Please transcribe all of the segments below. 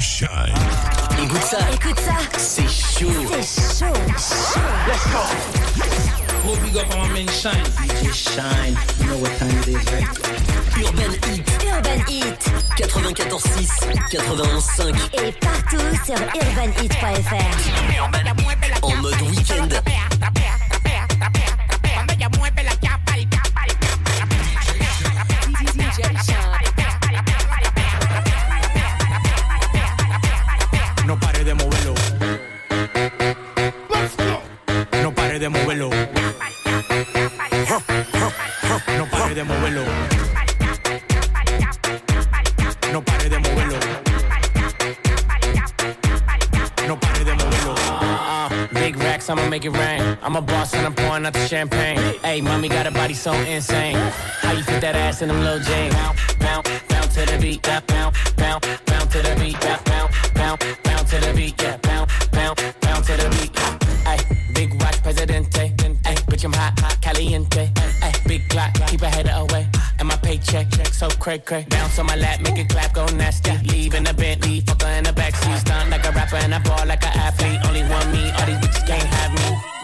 Shine. Écoute ça, Écoute ça, c'est chaud. c'est chaud, chaud. Gros big up on my man Shine. DJ Shine, you know what time it is, right? Urban Heat, Urban Heat 94.6, 91.5, et partout sur urbanheat.fr. en big racks, I'ma make it rain. I'm a boss and I'm pouring out the champagne. Hey, mommy got a body so insane. How you fit that ass in them little jeans? Bounce, bounce, bounce to the beat. Bounce, bounce, bounce to the beat. Bounce, bounce, bounce to the beat. Yeah, bounce, bounce, bounce to the beat. Hey, big watch, Presidente. Hey, bitch, I'm hot, hot, caliente. Hey, big clock, keep a header away. And my paycheck, check so cray cray. Bounce on my lap, make it clap, go nasty. Leave in the Bentley, fucker in the backseat. Stunt like a rapper and I ball like an athlete. Only one me, all these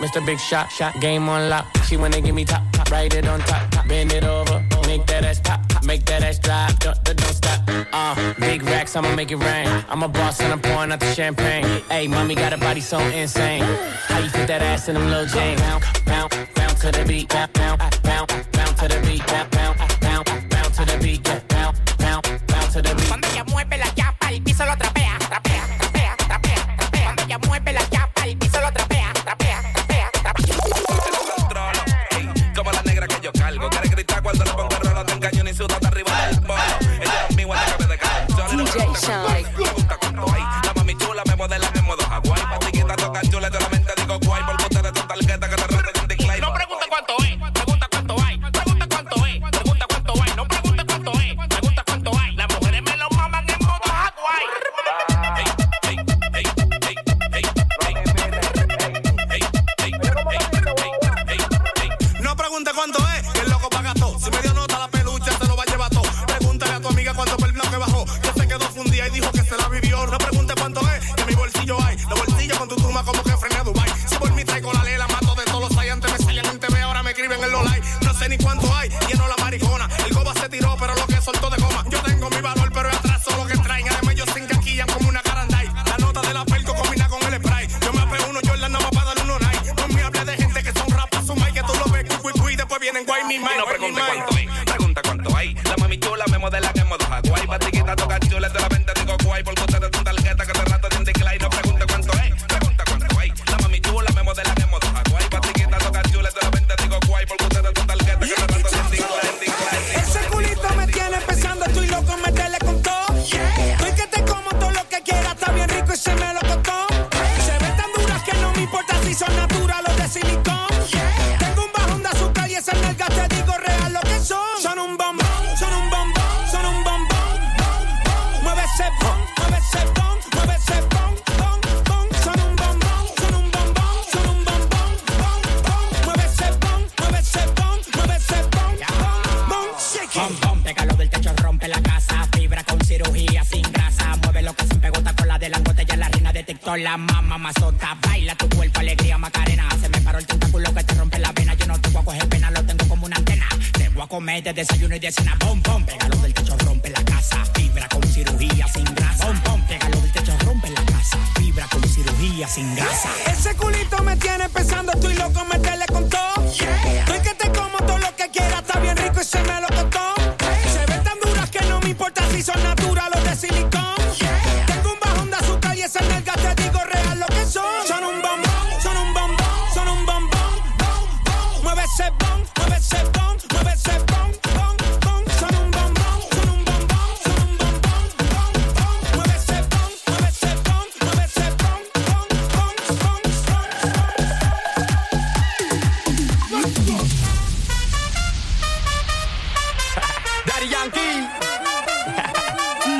Mr. Big Shot, shot, game on lock. She wanna give me top, top, write it on top, top. Bend it over, make that ass pop, pop. make that ass drop, don't, don't don't stop. Uh, big racks, I'ma make it rain. I'm a boss and I'm pouring out the champagne. Hey, mommy got a body so insane. How you fit that ass in them little jeans? Bounce, bounce, bounce to the beat, bounce, bounce, bounce to the beat, bounce, bounce, bounce to the beat, bounce, bounce, bounce to the beat. Mueve la mi mic, No pregunte cuánto hay, pregunta cuánto hay. La mami chula me modela la mamá mazota. Baila tu cuerpo, alegría, macarena. Se me paró el tentáculo que te rompe la vena. Yo no te voy a coger pena, lo tengo como una antena. Te voy a comer de desayuno y de cena. Pom, pom, pégalo del techo, rompe la casa. Fibra con cirugía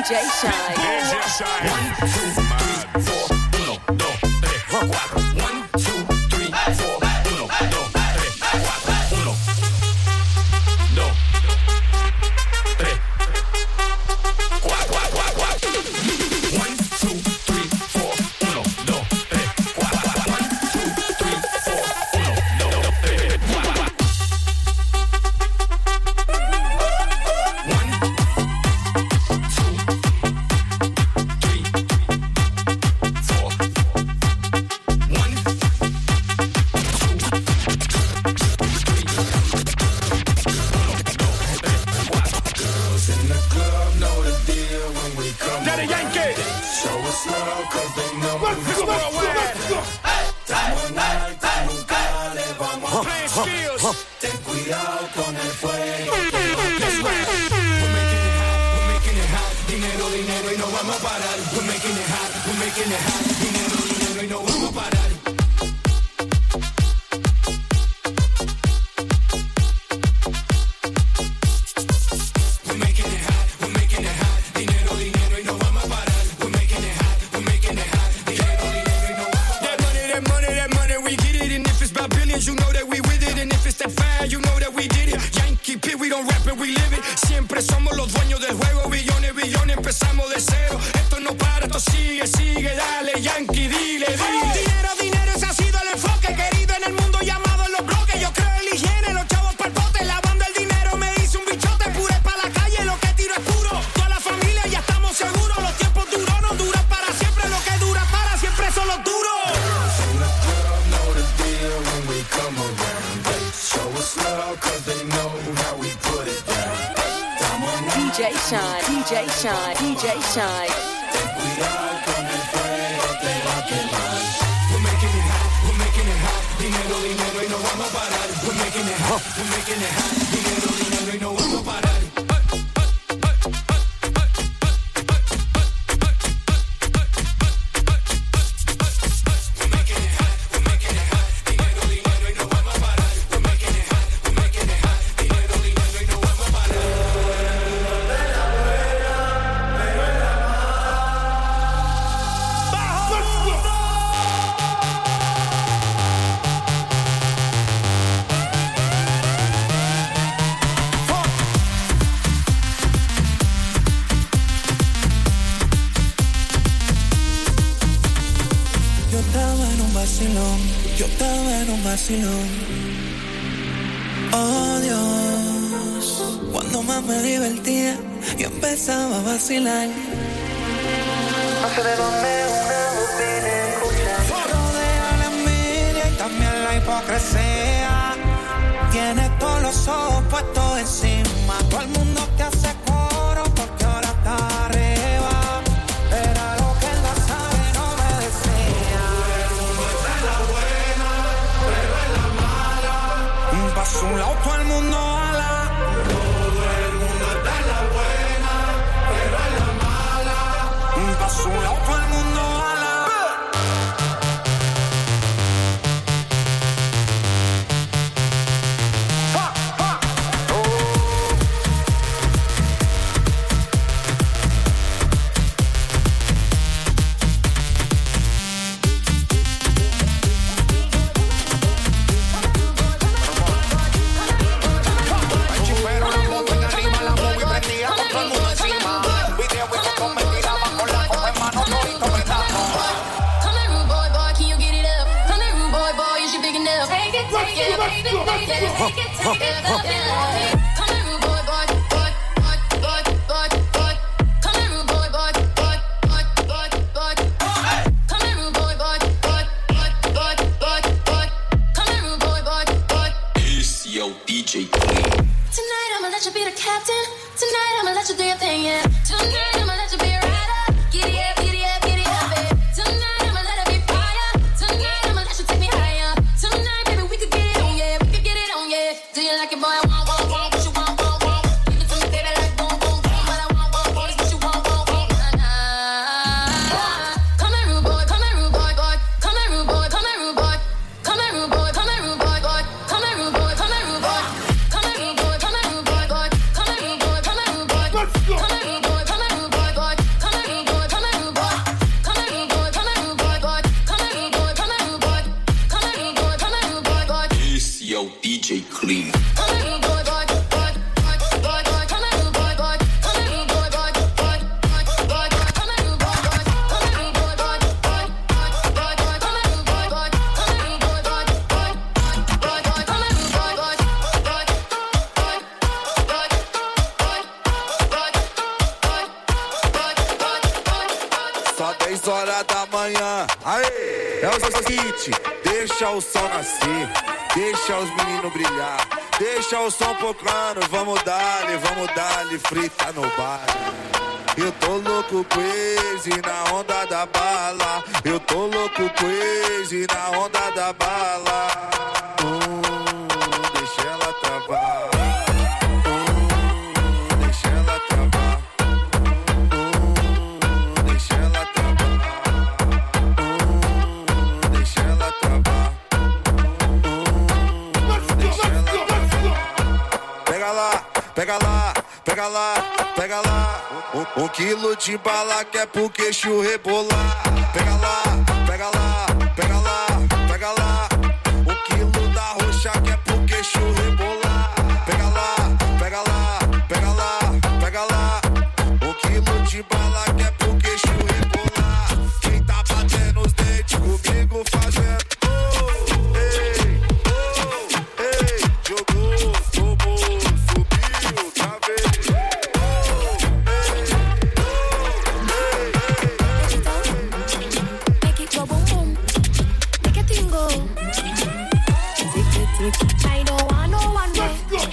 DJ Shynn. DJ Shynn. One, two, Yeah. Siempre somos los dueños del juego, billones, billones, empezamos de cero. Esto no para, esto sigue, sigue, dale, Yankee, dile, dile. Shynn, DJ Shynn, DJ Shynn. We're making it hot, we're making it hot. Dinero, dinero y no vamos a parar. We're making it hot, we're making it hot. Dinero. Oh Dios, cuando más me divertía, yo empezaba a vacilar. No sé de dónde una voz viene a escuchar. Rodea la envidia y también la hipocresía. Tienes todos los ojos puestos encima. DJ Tonight I'ma let you be the captain. Tonight I'ma let you do your thing, yeah. Tonight. o DJ Clean. Só 10 horas da manhã, aê! É o seguinte, deixa o sol nascer. Deixa os meninos brilhar. Deixa o som pocando. Vamos dar-lhe, vamos dar-lhe. Frita no bar. Eu tô louco crazy na onda da bala. Eu tô louco crazy na onda da bala. Pega lá, pega lá. Um, quilo de bala que é pro queixo rebolar. Pega lá,